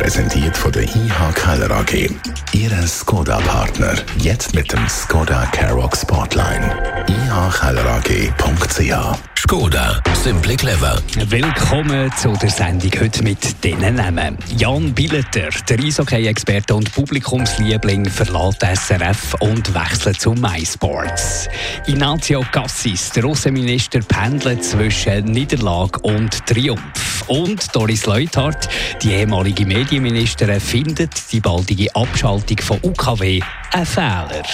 Präsentiert von der IH Keller AG. Ihre Skoda-Partner. Jetzt mit dem Skoda Karoq Spotline. ihkellerag.ch Skoda, simply clever. Willkommen zu der Sendung heute mit diesen Namen. Jan Billeter, der Eishockey-Experte und Publikumsliebling, verlässt SRF und wechselt zu MySports. Ignacio Cassis, der Außenminister, pendelt zwischen Niederlage und Triumph. Und Doris Leuthard, die ehemalige Medienministerin, findet die baldige Abschaltung von UKW ein Fehler.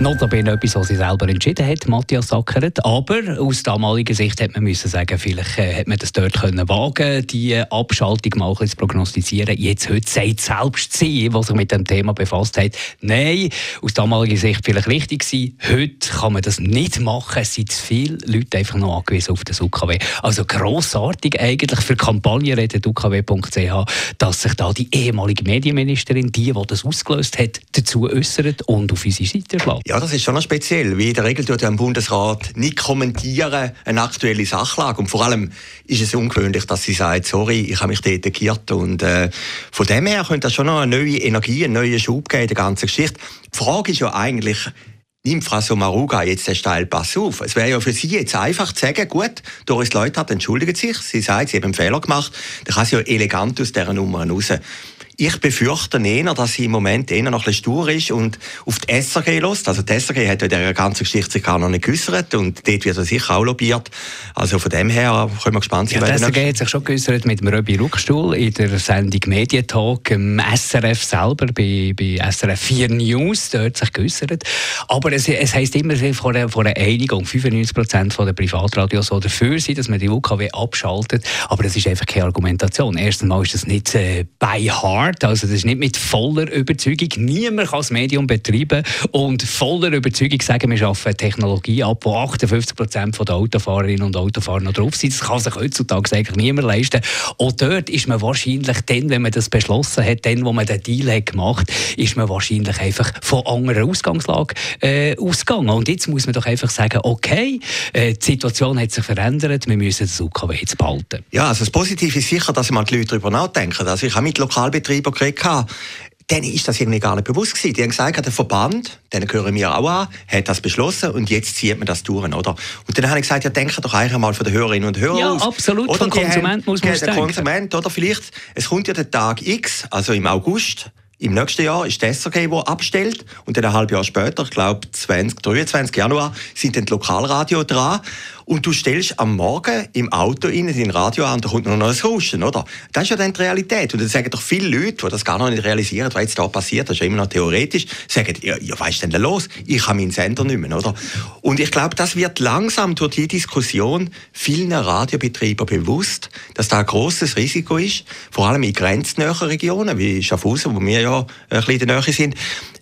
Notabene etwas, was sie selber entschieden hat, Matthias Sackeret. Aber aus damaliger Sicht hat man müssen sagen, vielleicht äh, hat man das dort können wagen, die Abschaltung mal zu prognostizieren. Jetzt heute sagt selbst sie, die sich mit dem Thema befasst hat, nein, aus damaliger Sicht vielleicht richtig gewesen. Heute kann man das nicht machen. Es sind viele Leute einfach noch angewiesen auf das UKW. Also grossartig eigentlich für Kampagnenreden UKW.ch, dass sich da die ehemalige Medienministerin, die, die das ausgelöst hat, dazu äußert und auf unsere Seite schlägt. Ja, das ist schon noch speziell. Wie in der Regel tut ja ein Bundesrat nicht kommentieren eine aktuelle Sachlage. Und vor allem ist es ungewöhnlich, dass sie sagt, sorry, ich habe mich geirrt. Und äh, von dem her könnte das schon noch eine neue Energie, einen neuen Schub geben in der ganzen Geschichte. Die Frage ist ja eigentlich, nimmt Frau Somaruga jetzt den Steilpass auf? Es wäre ja für sie jetzt einfach zu sagen, gut, Doris Leuthard entschuldigt sich, sie sagt, sie hat einen Fehler gemacht, dann kann sie ja elegant aus dieser Nummer raus. Ich befürchte eher, dass sie im Moment eher noch ein bisschen stur ist und auf die SRG lässt. Also die SRG hat ja der ganzen Geschichte sich gar noch nicht geäussert und dort wird er sicher auch lobbyiert. Also von dem her können wir gespannt sein. Ja, die SRG hat sich schon geäussert mit dem Röbi Ruckstuhl in der Sendung Medientalk, im SRF selber, bei, bei SRF 4 News, dort sich geäussert. Aber es, es heisst immer vor einer, vor einer Einigung, 95 Prozent der Privatradios so dafür sind, dass man die UKW abschaltet. Aber das ist einfach keine Argumentation. Erstens mal ist das nicht äh, by heart hart. Also das ist nicht mit voller Überzeugung. Niemand kann das Medium betreiben und voller Überzeugung sagen, wir schaffen Technologie ab, wo 58 Prozent der Autofahrerinnen und Autofahrer noch drauf sind. Das kann sich heutzutage eigentlich niemand leisten. Und dort ist man wahrscheinlich dann, wenn man das beschlossen hat, dann, wo man den Deal hat gemacht, ist man wahrscheinlich einfach von anderer Ausgangslage äh, ausgegangen. Und jetzt muss man doch einfach sagen, okay, äh, die Situation hat sich verändert, wir müssen das UKW jetzt behalten. Ja, also das Positive ist sicher, dass mal die Leute darüber nachdenken. Also ich habe mit Lokalbetrieben Betreiber geredet denen ist das irgendwie gar nicht bewusst gewesen. Die haben gesagt, der Verband, den gehören wir auch an, hat das beschlossen und jetzt zieht man das durch, oder? Und dann habe ich gesagt, ja, denke doch eigentlich mal von den Hörerinnen und Hörern ja, aus. Absolut, oder vom Konsument muss man denken. Konsument, oder vielleicht, es kommt ja der Tag X, also im August, im nächsten Jahr ist die SRG, die abstellt. Und dann ein halbes Jahr später, ich glaube 20, 23 Januar, sind dann die Lokalradio dran. Und du stellst am Morgen im Auto in dein Radio an, da kommt noch ein Rauschen, oder? Das ist ja dann die Realität. Und dann sagen doch viele Leute, die das gar noch nicht realisieren, was jetzt da passiert, das ist ja immer noch theoretisch, sagen, ja, ja was ist denn da los? Ich habe meinen Sender nicht mehr, oder? Und ich glaube, das wird langsam durch die Diskussion vielen Radiobetreiber bewusst, dass da ein grosses Risiko ist, vor allem in grenznäheren Regionen, wie Schaffhausen, wo wir ja ein bisschen in der Nähe sind,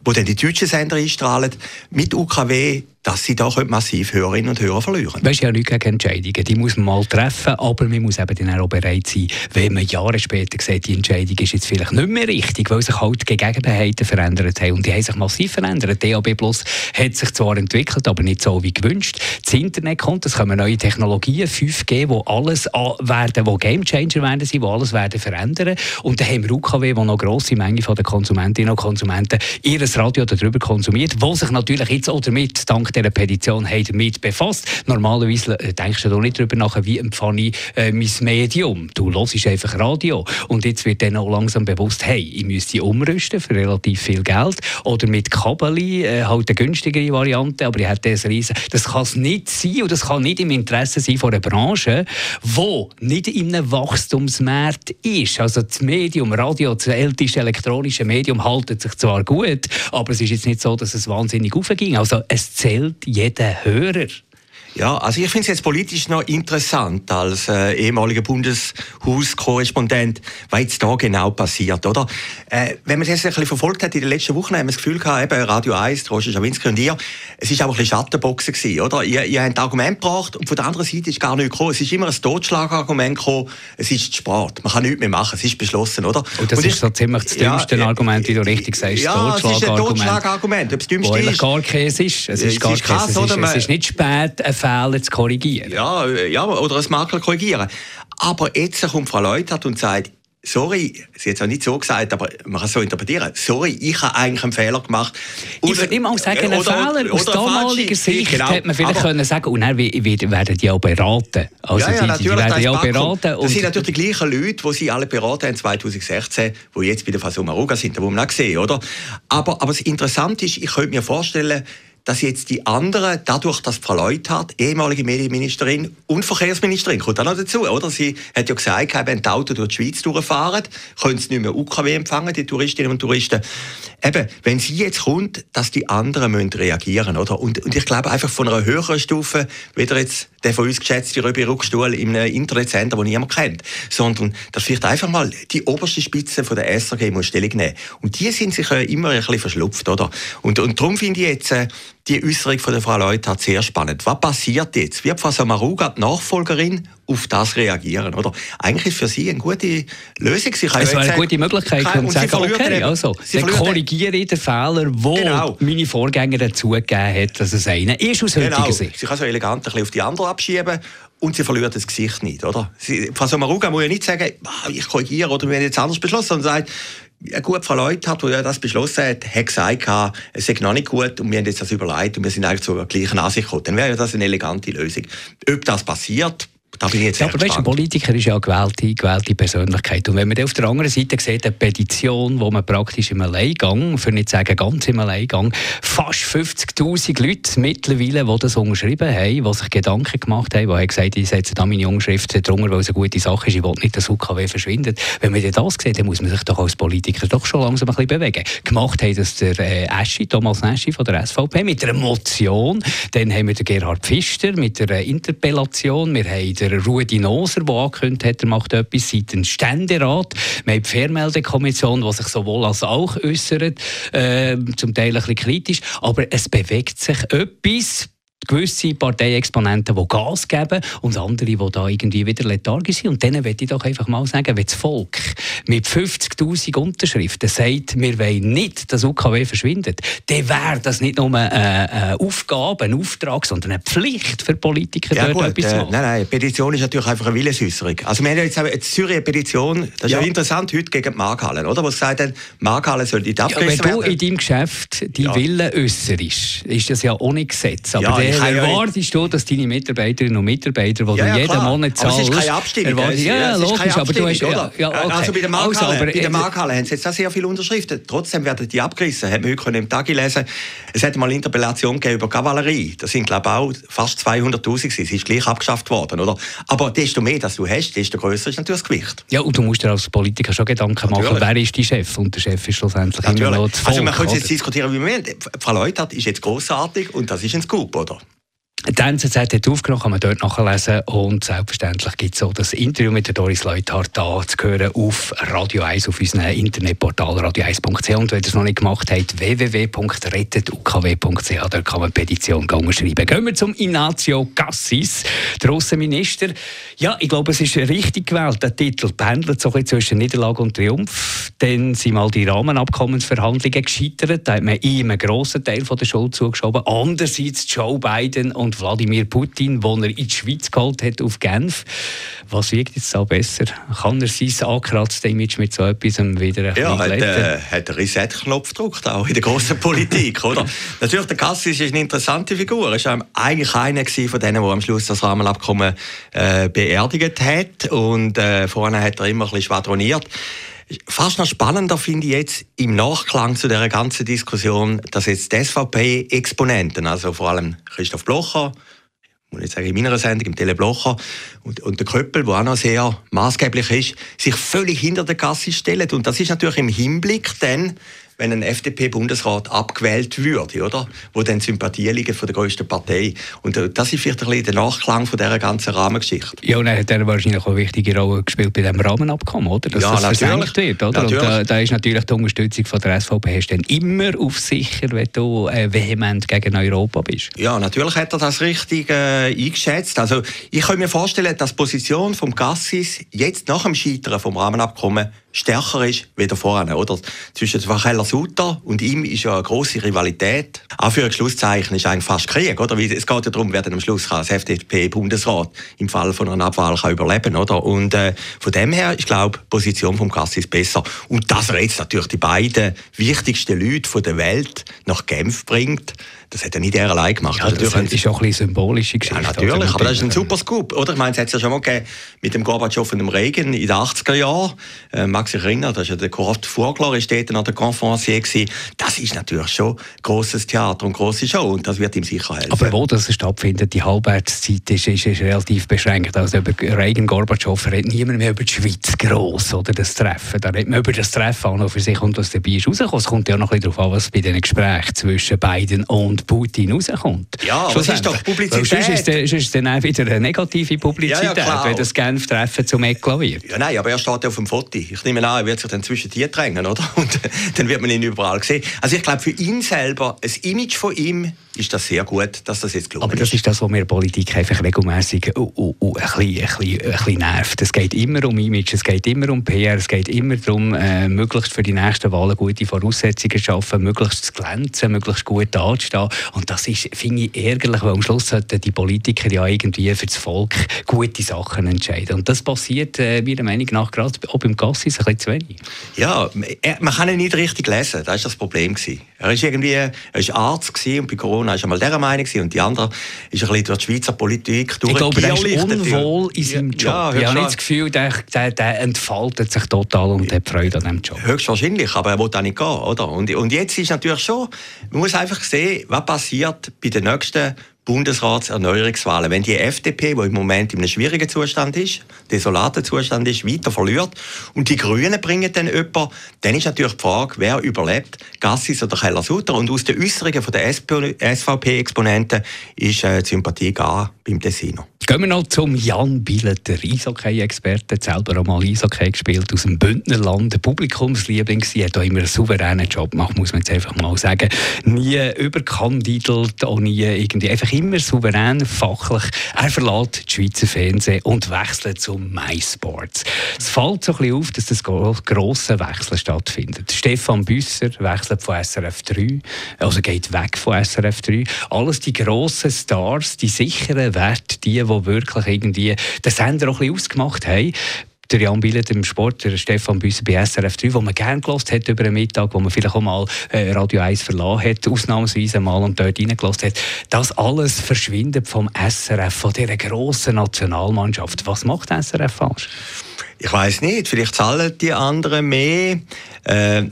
wo dann die deutschen Sender einstrahlen, mit UKW dass sie da massiv Hörerinnen und Hörer verlieren. Weißt ja nichts gegen Entscheidungen, die muss man mal treffen, aber man muss eben dann auch bereit sein, wenn man Jahre später sieht, die Entscheidung ist jetzt vielleicht nicht mehr richtig, weil sich halt die Gegebenheiten verändert haben und die haben sich massiv verändert. DAB Plus hat sich zwar entwickelt, aber nicht so wie gewünscht. Das Internet kommt, es kommen neue Technologien, 5G, wo alles werden, wo Gamechanger werden sein, wo alles werden verändern und dann haben wir UKW, wo noch grosse Menge von den Konsumentinnen und Konsumenten ihr Radio darüber konsumiert, wo sich natürlich jetzt auch damit dank dieser Petition haben damit befasst. Normalerweise äh, denkst du nicht darüber nach, wie empfange ich äh, mein Medium. Du hörst einfach Radio. Und jetzt wird dann auch langsam bewusst, hey, ich müsste umrüsten für relativ viel Geld. Oder mit Kabeli, äh, halt eine günstigere Variante, aber ich hätte das riesen. Das kann es nicht sein und das kann nicht im Interesse sein von einer Branche, die nicht in einem Wachstumsmarkt ist. Also das Medium, Radio, das älteste elektronische Medium, haltet sich zwar gut, aber es ist jetzt nicht so, dass es wahnsinnig aufging. Also es zählt jeder Hörer. Ja, also ich finde es jetzt politisch noch interessant als äh, ehemaliger Bundeshauskorrespondent, was jetzt da genau passiert, oder? Äh, wenn man das ein bisschen verfolgt hat in den letzten Wochen, haben wir das Gefühl gehabt, eben Radio 1, Roger Schawinski und ihr, es ist auch ein bisschen Schattenboxen gewesen, oder? Ihr, ihr habt Argument gebracht und von der anderen Seite ist gar nichts gekommen. Es ist immer ein Totschlagargument gekommen, es ist Sport. Man kann nichts mehr machen, es ist beschlossen, oder? Und das und ist ich, so ziemlich das dümmste ja, Argument, wie du richtig sagst, ja, es ist ein Totschlagargument. Ob es dümmste ist. gar ist. Es ist, gar ist krass, Käse. Es, ist, es ist nicht spät, Fehler zu korrigieren. Ja, ja oder ein Makel korrigieren. Aber jetzt kommt Frau Leutert und sagt, sorry, sie hat es auch nicht so gesagt, aber man kann es so interpretieren, sorry, ich habe eigentlich einen Fehler gemacht. Oder, ich würde nicht mal sagen, einen Fehler. Aus damaliger Sicht genau. hätte man vielleicht aber, können sagen und dann werden die auch beraten. Also ja, ja, die, die werden ja auch beraten. Das sind natürlich die gleichen Leute, die sie alle beraten haben 2016, die jetzt bei der Fasumaruga sind, da muss man auch sehen, oder? Aber, aber das Interessante ist, ich könnte mir vorstellen, dass jetzt die anderen, dadurch, dass Frau Leuthard, ehemalige Medienministerin und Verkehrsministerin, kommt auch noch dazu, oder? Sie hat ja gesagt, wenn die Autos durch die Schweiz durchfahren, können sie nicht mehr UKW empfangen, die Touristinnen und Touristen. Eben, wenn sie jetzt kommt, dass die anderen müssen reagieren, oder? Und, und ich glaube einfach von einer höheren Stufe, weder jetzt der von uns geschätzte Röbi Ruckstuhl in einem Internetsender, den niemand kennt, sondern dass vielleicht einfach mal die oberste Spitze von der SRG muss Stellung nehmen. Und die sind sich immer ein bisschen verschlupft, oder? Und, und darum finde ich jetzt, äh, die Äußerung von der Frau Leuthard sehr spannend. Was passiert jetzt? Wird Frau Samaruga, die Nachfolgerin, auf das reagieren? Oder? Eigentlich ist für sie eine gute Lösung. Sie kann es wäre eine gute Möglichkeit, um zu sagen, okay, also, dann korrigiere ich den Fehler, wo genau. meine Vorgänger dazugegeben hat, dass es einer ist aus genau. heutiger Sicht. Sie kann so elegant ein bisschen auf die andere abschieben und sie verliert das Gesicht nicht, oder? Sie, Frau Samaruga muss ja nicht sagen, ich korrigiere oder wir haben jetzt anders beschlossen, sondern sagt, ja gut, Frau Leuthardt, die das beschlossen hat, hat gesagt, es sei noch nicht gut und wir haben jetzt das überlegt und wir sind eigentlich zur gleichen Ansicht gekommen. Dann wäre das eine elegante Lösung. Ob das passiert, da bin ich jetzt ja, aber weißt, ein Politiker ist ja eine gewählte, gewählte Persönlichkeit. Und wenn man auf der anderen Seite sieht, eine Petition, wo man praktisch im Alleingang, für nicht sagen ganz im Alleingang, fast 50'000 Leute mittlerweile, die das unterschrieben haben, die sich Gedanken gemacht haben, die haben gesagt, ich setze da meine Unterschrift drunter, weil es eine gute Sache ist, ich will nicht, dass UKW verschwindet. Wenn man das sieht, dann muss man sich doch als Politiker doch schon langsam ein bisschen bewegen. Gemacht haben das der äh, Eschi, Thomas Eschi von der SVP mit einer Motion, dann haben wir den Gerhard Pfister mit der Interpellation, wir haben der Rudi Noser, der angekündigt hat, er macht etwas seitens Ständerat. Wir haben die Fernmeldekommission, die sich sowohl als auch äußert, äh, zum Teil ein bisschen kritisch. Aber es bewegt sich etwas gewisse Parteiexponenten, die Gas geben und andere, die da irgendwie wieder lethargisch sind. Und denen möchte ich doch einfach mal sagen, wenn das Volk mit 50'000 Unterschriften sagt, wir wollen nicht, dass UKW verschwindet, dann wäre das nicht nur eine, eine, Aufgabe, ein Auftrag, sondern eine Pflicht für Politiker, ja, dort gut, etwas zu äh, machen. Nein, nein, Petition ist natürlich einfach eine Willensäußerung. Also wir haben jetzt eine Zürich-Petition, das ist ja. ja interessant, heute gegen die Markhalle, oder? Wo sie gesagt haben, Markhalle soll nicht abgerissen ja, Wenn du in deinem Geschäft die ja. Willen äußerst, ist das ja ohne Gesetz. Aber ja, erwartest du, dass deine Mitarbeiterinnen und Mitarbeiter, die ja, ja, du jeden klar. Monat zahlst... Aber es ist keine Abstimmung. Erwartest, ja, logisch, aber du hast... Ja, ja, okay. Also bei der Markhalle, also, bei der Markhalle haben sie jetzt auch sehr viele Unterschriften. Trotzdem werden die abgerissen. Haben wir heute im Tag gelesen. Es hat mal eine Interpellation gegeben über Kavallerie. Das sind, glaube ich, auch fast 200'000 Sie ist gleich abgeschafft worden, oder? Aber desto mehr, dass du hast, desto grösser ist natürlich das Gewicht. Ja, und du musst dir als Politiker schon Gedanken machen, natürlich. wer ist dein Chef? Und der Chef ist schlussendlich natürlich. immer noch das Volk, Also man könnte jetzt diskutieren, wie man will. Frau Leutert ist jetzt grossartig und das ist ein Scoop, oder? Die NZZ hat aufgenommen, kann man dort nachlesen. Und selbstverständlich gibt es auch das Interview mit der Doris Leuthard da zu hören auf Radio 1, auf unserem Internetportal radio1.ch. Und wenn ihr es noch nicht gemacht habt, www.rettetukw.ch, da kann man Petition schreiben. Gehen wir zum Ignacio Cassis, der Außenminister. Ja, ich glaube, es ist richtig gewählt. Der Titel pendelt so ein bisschen zwischen Niederlage und Triumph. Dann sind mal die Rahmenabkommensverhandlungen gescheitert. Da hat man ihm einen grossen Teil von der Schuld zugeschoben. Andererseits Joe Biden und und Wladimir Putin, den er in die Schweiz geholt hat, auf Genf. Was wiegt jetzt da besser? Kann er sein angeratztes Image mit so etwas wieder ein ja, hat, äh, hat einen Reset-Knopf gedrückt, auch in der grossen Politik, oder? Natürlich, der Cassis ist eine interessante Figur. Er war eigentlich einer von denen, der am Schluss das Rahmenabkommen äh, beerdigt hat. Und äh, vorne hat er immer ein bisschen schwadroniert. Fast noch spannender finde ich jetzt im Nachklang zu der ganzen Diskussion, dass jetzt die SVP-Exponenten, also vor allem Christoph Blocher, muss ich sagen, in meiner Sendung, im Tele Blocher und, und der Köppel, der auch noch sehr maßgeblich ist, sich völlig hinter der Kasse stellen. Und das ist natürlich im Hinblick dann, wenn ein FDP-Bundesrat abgewählt würde, oder? Wo dann Sympathien liegen von der größten Partei. Und äh, das ist vielleicht ein bisschen der Nachklang von dieser ganzen Rahmengeschichte. Ja, und er hat er wahrscheinlich auch eine wichtige Rolle gespielt bei diesem Rahmenabkommen, oder? Dass ja, das natürlich. versenkt wird, oder? Natürlich. Und da, da ist natürlich die Unterstützung von der SVP hast dann immer auf sicher, wenn du äh, vehement gegen Europa bist. Ja, natürlich hat er das richtig äh, eingeschätzt. Also ich kann mir vorstellen, dass die Position vom Gassis jetzt nach dem Scheitern vom Rahmenabkommen stärker ist wie vorher, oder? Zwischen Vacheller Sutter und ihm ist ja eine grosse Rivalität. Auch für ein Schlusszeichen ist eigentlich fast Krieg, oder? Weil es geht ja darum, wer dann am Schluss kann, das FDP-Bundesrat im Fall von einer Abwahl kann überleben, oder? Und äh, von dem her ist, glaube die Position vom Gassis besser. Und dass er jetzt natürlich die beiden wichtigsten Leute von der Welt nach Genf bringt, das hat er nicht er allein gemacht. Ja, das ist auch ein bisschen symbolische Geschichte. Ja, natürlich, Also, aber das ist ein super Scoop, oder? Ich meine, es hat es ja schon mal gegeben mit dem Gorbatschow und dem Reagan in den 80er Jahren. Äh, mag sich erinnern, das ist ja der Kurt Vogler, ist dort an der Conferencier gewesen. Das ist natürlich schon grosses Theater und grosse Show und das wird ihm sicher helfen. Aber wo das stattfindet, die Halbwertszeit ist, ist, ist relativ beschränkt. Also über Reagan Gorbatschow redet niemand mehr über die Schweiz gross oder das Treffen. Da redet man über das Treffen an und für sich und was dabei ist rausgekommen. Es kommt ja noch ein bisschen darauf an, was bei diesen Gesprächen zwischen Biden und Putin rauskommt. Ja, aber es ist doch Publizität. Weil Sonst ist, es- sonst dann auch wieder eine negative Publizität, Ja, ja, wenn das Genf-Treffen zum Eklat wird. Ja, nein, aber er steht ja auf dem Foto. Ich nehme an, er wird sich dann zwischen die drängen, oder? Und dann wird man ihn überall sehen. Also ich glaube, für ihn selber, ein Image von ihm, ist das sehr gut, dass das jetzt gelungen Aber das ist das, was mir Politik einfach regelmässig uh, uh, uh, ein, bisschen, ein, bisschen, ein bisschen nervt. Es geht immer um Image, es geht immer um PR, es geht immer darum, äh, möglichst für die nächsten Wahlen gute Voraussetzungen zu schaffen, möglichst zu glänzen, möglichst gut dazustehen. Und das ist, finde ich, ärgerlich, weil am Schluss sollten die Politiker ja irgendwie für das Volk gute Sachen entscheiden. Und das passiert äh, meiner Meinung nach gerade auch beim Gassis ein bisschen zu wenig. Ja, er, man kann ihn nicht richtig lesen. Das war das Problem. gewesen. Er ist irgendwie, er ist Arzt gewesen und bei Corona ist er mal dieser Meinung gewesen und die andere ist ein bisschen durch die Schweizer Politik Ich glaube, er ist unwohl in seinem Job. Ja, ich habe nicht das Gefühl, der, der, der entfaltet sich total und hat Freude an diesem Job. Höchstwahrscheinlich, aber er will auch nicht gehen, oder? Und, und jetzt ist natürlich schon, man muss einfach sehen, was passiert bei den nächsten Bundesratserneuerungswahlen. Wenn die FDP, die im Moment in einem schwierigen Zustand ist, desolaten Zustand ist, weiter verliert und die Grünen bringen dann jemanden, dann ist natürlich die Frage, wer überlebt, Gassis oder Keller-Sutter. Und aus den Äußerungen der SVP-Exponenten ist äh, die Sympathie gar beim Tessiner. Gehen wir noch zum Jan Billet, der Eishockey-Experte, selber auch mal Eishockey gespielt, aus dem Bündnerland, der Publikumsliebling, sie hat auch immer einen souveränen Job gemacht, muss man jetzt einfach mal sagen. Nie überkandidelt, auch nie irgendwie, einfach immer souverän, fachlich. Er verlässt das Schweizer Fernsehen und wechselt zum MySports. Es fällt so ein bisschen auf, dass das gro grosse Wechsel stattfindet. Stefan Büsser wechselt von SRF 3, also geht weg von SRF 3. Alles die grossen Stars, die sicheren Werte, die, die wirklich irgendwie den Sender auch ein bisschen ausgemacht haben. Der Jan Billet im Sport, der Stefan Büsser bei SRF 3, wo man gerne gelost hat über den Mittag, wo man vielleicht auch mal äh, Radio 1 verlassen hat, ausnahmsweise mal und dort reingelost hat. Das alles verschwindet vom SRF, von dieser grossen Nationalmannschaft. Was macht SRF falsch? Ich weiß nicht, vielleicht zahlen die anderen mehr. Äh,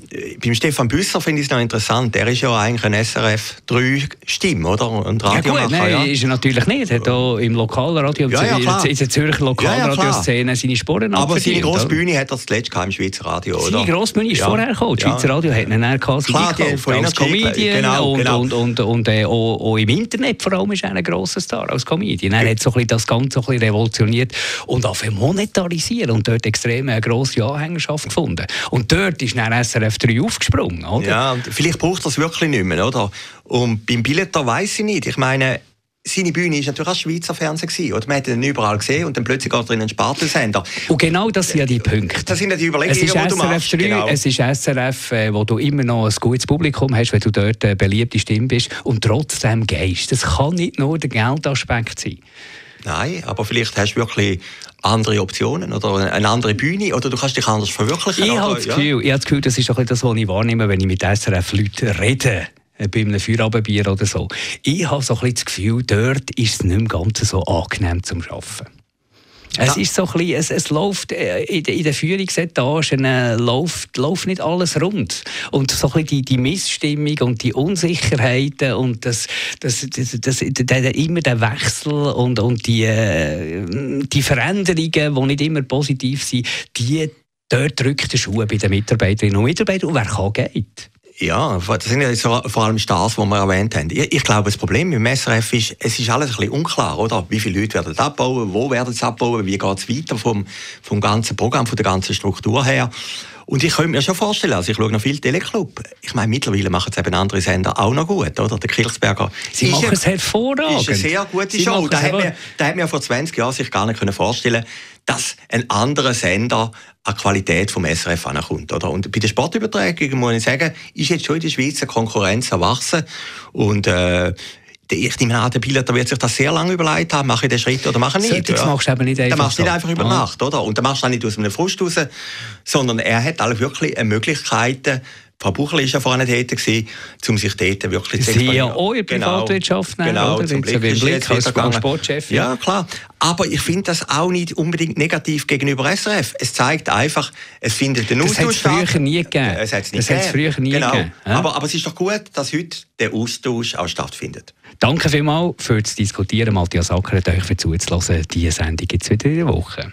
beim Stefan Büsser finde ich es noch interessant. Er ist ja eigentlich ein SRF 3 Stimme, oder? Ein Ja Radiomacher, gut, nein, ja. ist er natürlich nicht. Er hat auch im Lokalradio, Ja, ja, klar. in der Zürcher Lokalradioszene seine Sporen Aber seine grosse? Bühne hat er zuletzt im Schweizer Radio, oder? Seine Grossbühne ist Ja. vorher gekommen. Das Ja. Schweizer Radio hat ihn dann gehabt, Klar, gekauft, als Comedian genau, und, genau. und, und, und äh, auch, auch im Internet vor allem ist er ein grosser Star als Comedian. Er hat so ein bisschen das Ganze so ein bisschen revolutioniert und auch monetarisieren und dort extrem eine grosse Anhängerschaft gefunden. Und dort ist dann SRF 3 aufgesprungen, oder? Ja, und vielleicht braucht es wirklich nicht mehr, oder? Und beim Billeter weiß ich nicht. Ich meine, seine Bühne war natürlich auch Schweizer Fernsehen. Gewesen, oder? Man hat ihn überall gesehen und dann plötzlich geht er in einen Spartelsender. Und genau das sind ja die Punkte. Das sind ja die Überlegungen, die du machst. 3, genau. es ist SRF, äh, wo du immer noch ein gutes Publikum hast, wenn du dort eine beliebte Stimme bist und trotzdem gehst. Das kann nicht nur der Geldaspekt sein. Nein, aber vielleicht hast du wirklich andere Optionen oder eine andere Bühne oder du kannst dich anders verwirklichen. Ich oder? habe das, Ja. Gefühl, ich habe das Gefühl, das ist doch das, was ich wahrnehme, wenn ich mit SRF-Leuten rede. äh, Bei einem Feierabendbier oder so. Ich habe so ein bisschen das Gefühl, dort ist es nicht mehr ganz so angenehm zum Arbeiten. Es ist so ein bisschen, es, es läuft äh, in, den- in den Führungsetagen äh, läuft, läuft nicht alles rund. Und so ein bisschen die, die Missstimmung und die Unsicherheiten und das, das, das, das, der, immer der Wechsel und, und die, äh, die Veränderungen, die nicht immer positiv sind, die dort drückt der Schuh bei den Mitarbeiterinnen und Mitarbeitern. Und wer kann, geht. Ja, das sind ja so, vor allem Stars, die wir erwähnt haben. Ich, ich, glaube, das Problem mit dem SRF ist, es ist alles ein bisschen unklar, oder? Wie viele Leute werden abbauen, wo werden sie abbauen, wie geht es weiter vom, vom ganzen Programm, von der ganzen Struktur her. Und ich könnte mir schon vorstellen, also ich schaue noch viel Teleclub. Ich meine, mittlerweile machen es eben andere Sender auch noch gut, oder? Der Kirchsberger. Sie machen es hervorragend. Ist eine sehr gute Sie Show. Da hat, mir, da hat mir vor 20 Jahren sich gar nicht vorstellen können dass ein anderer Sender an Qualität vom SRF ankommt. Oder? Und bei den Sportübertragungen muss ich sagen, ist jetzt schon in der Schweiz eine Konkurrenz erwachsen. Und äh, ich nehme an, der Pilot wird sich das sehr lange überlegt haben, mache ich den Schritt oder mache ich nicht. Das machst du eben nicht einfach Dann machst du nicht einfach über Nacht, oder? Und dann machst du auch nicht aus einem Frust raus, sondern er hat alle wirklich Möglichkeiten, Frau Buchel war ja vorhin dort, gewesen, um sich dort wirklich zu Sie ja auch in der genau. Privatwirtschaft nehmen, genau, oder? Zum Blick, Blick, Blick als, Sportchef. Ja. ja, klar. Aber ich finde das auch nicht unbedingt negativ gegenüber SRF. Es zeigt einfach, es findet den Austausch statt. Das hat es früher nie gegeben. Es hat es früher nie genau. gegeben. Ja? Aber, aber es ist doch gut, dass heute der Austausch auch stattfindet. Danke vielmals für das Diskutieren. Matthias Acker hat euch für zuzulassen. Diese Sendung gibt es wieder in der Woche.